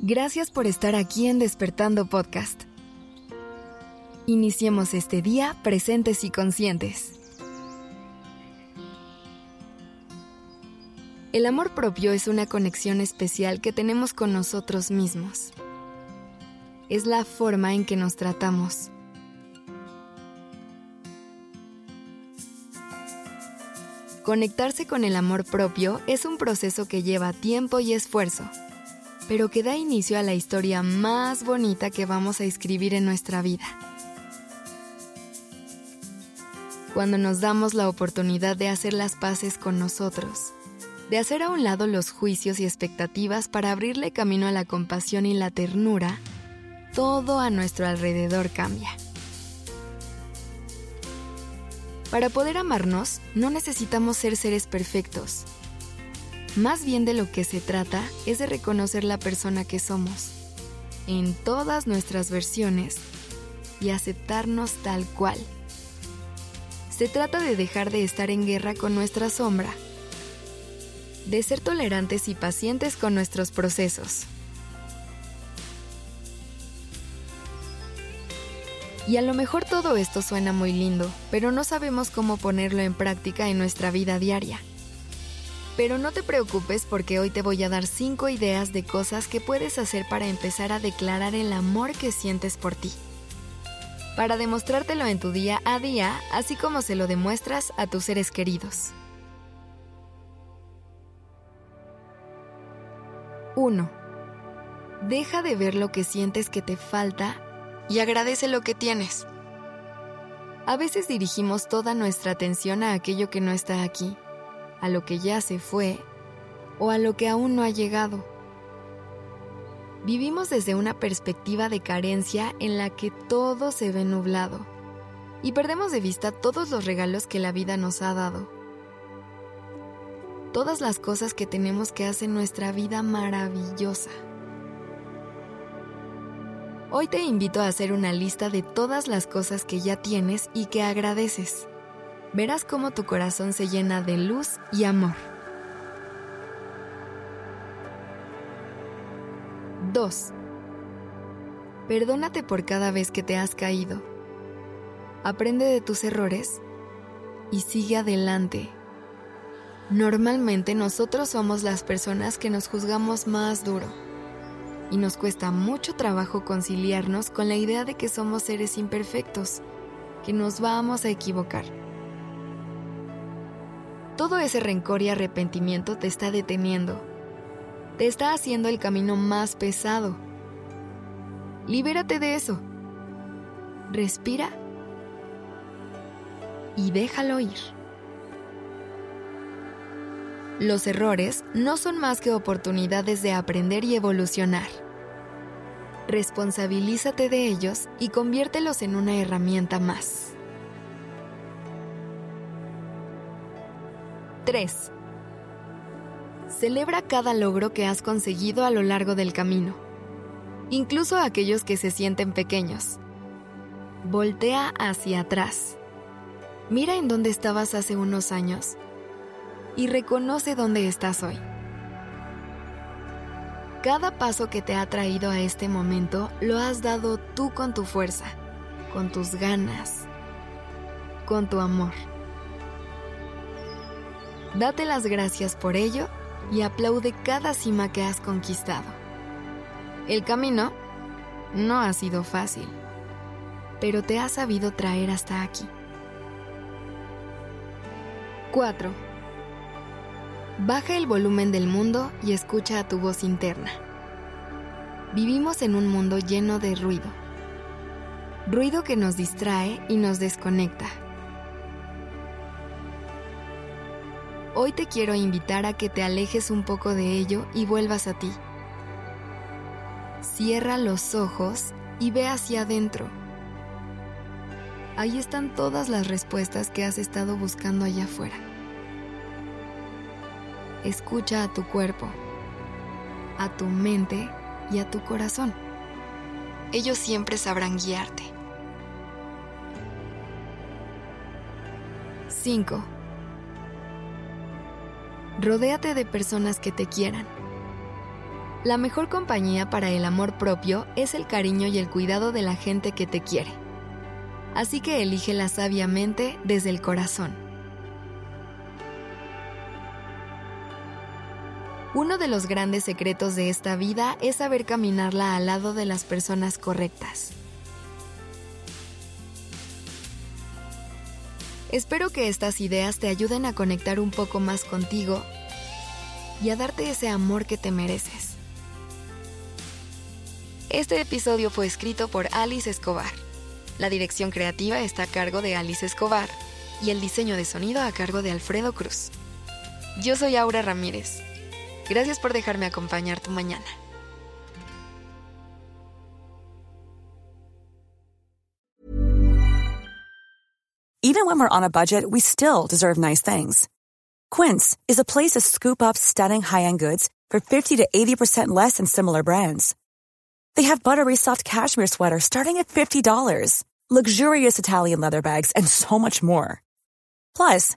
Gracias por estar aquí en Despertando Podcast. Iniciemos este día presentes y conscientes. El amor propio es una conexión especial que tenemos con nosotros mismos. Es la forma en que nos tratamos. Conectarse con el amor propio es un proceso que lleva tiempo y esfuerzo pero que da inicio a la historia más bonita que vamos a escribir en nuestra vida. Cuando nos damos la oportunidad de hacer las paces con nosotros, de hacer a un lado los juicios y expectativas para abrirle camino a la compasión y la ternura, todo a nuestro alrededor cambia. Para poder amarnos, no necesitamos ser seres perfectos, más bien de lo que se trata es de reconocer la persona que somos, en todas nuestras versiones, y aceptarnos tal cual. Se trata de dejar de estar en guerra con nuestra sombra, de ser tolerantes y pacientes con nuestros procesos. Y a lo mejor todo esto suena muy lindo, pero no sabemos cómo ponerlo en práctica en nuestra vida diaria. Pero no te preocupes porque hoy te voy a dar 5 ideas de cosas que puedes hacer para empezar a declarar el amor que sientes por ti. Para demostrártelo en tu día a día, así como se lo demuestras a tus seres queridos. 1. Deja de ver lo que sientes que te falta y agradece lo que tienes. A veces dirigimos toda nuestra atención a aquello que no está aquí a lo que ya se fue o a lo que aún no ha llegado. Vivimos desde una perspectiva de carencia en la que todo se ve nublado y perdemos de vista todos los regalos que la vida nos ha dado. Todas las cosas que tenemos que hacen nuestra vida maravillosa. Hoy te invito a hacer una lista de todas las cosas que ya tienes y que agradeces verás cómo tu corazón se llena de luz y amor. 2. Perdónate por cada vez que te has caído. Aprende de tus errores y sigue adelante. Normalmente nosotros somos las personas que nos juzgamos más duro y nos cuesta mucho trabajo conciliarnos con la idea de que somos seres imperfectos, que nos vamos a equivocar. Todo ese rencor y arrepentimiento te está deteniendo. Te está haciendo el camino más pesado. Libérate de eso. Respira y déjalo ir. Los errores no son más que oportunidades de aprender y evolucionar. Responsabilízate de ellos y conviértelos en una herramienta más. 3. Celebra cada logro que has conseguido a lo largo del camino, incluso aquellos que se sienten pequeños. Voltea hacia atrás. Mira en dónde estabas hace unos años y reconoce dónde estás hoy. Cada paso que te ha traído a este momento lo has dado tú con tu fuerza, con tus ganas, con tu amor. Date las gracias por ello y aplaude cada cima que has conquistado. El camino no ha sido fácil, pero te ha sabido traer hasta aquí. 4. Baja el volumen del mundo y escucha a tu voz interna. Vivimos en un mundo lleno de ruido. Ruido que nos distrae y nos desconecta Hoy te quiero invitar a que te alejes un poco de ello y vuelvas a ti. Cierra los ojos y ve hacia adentro. Ahí están todas las respuestas que has estado buscando allá afuera. Escucha a tu cuerpo, a tu mente y a tu corazón. Ellos siempre sabrán guiarte. 5. Rodéate de personas que te quieran. La mejor compañía para el amor propio es el cariño y el cuidado de la gente que te quiere. Así que elígela sabiamente desde el corazón. Uno de los grandes secretos de esta vida es saber caminarla al lado de las personas correctas. Espero que estas ideas te ayuden a conectar un poco más contigo y a darte ese amor que te mereces. Este episodio fue escrito por Alice Escobar. La dirección creativa está a cargo de Alice Escobar y el diseño de sonido a cargo de Alfredo Cruz. Yo soy Aura Ramírez. Gracias por dejarme acompañar tu mañana. Even when we're on a budget, we still deserve nice things. Quince is a place to scoop up stunning high-end goods for 50 to 80% less than similar brands. They have buttery soft cashmere sweaters starting at $50, luxurious Italian leather bags, and so much more. Plus,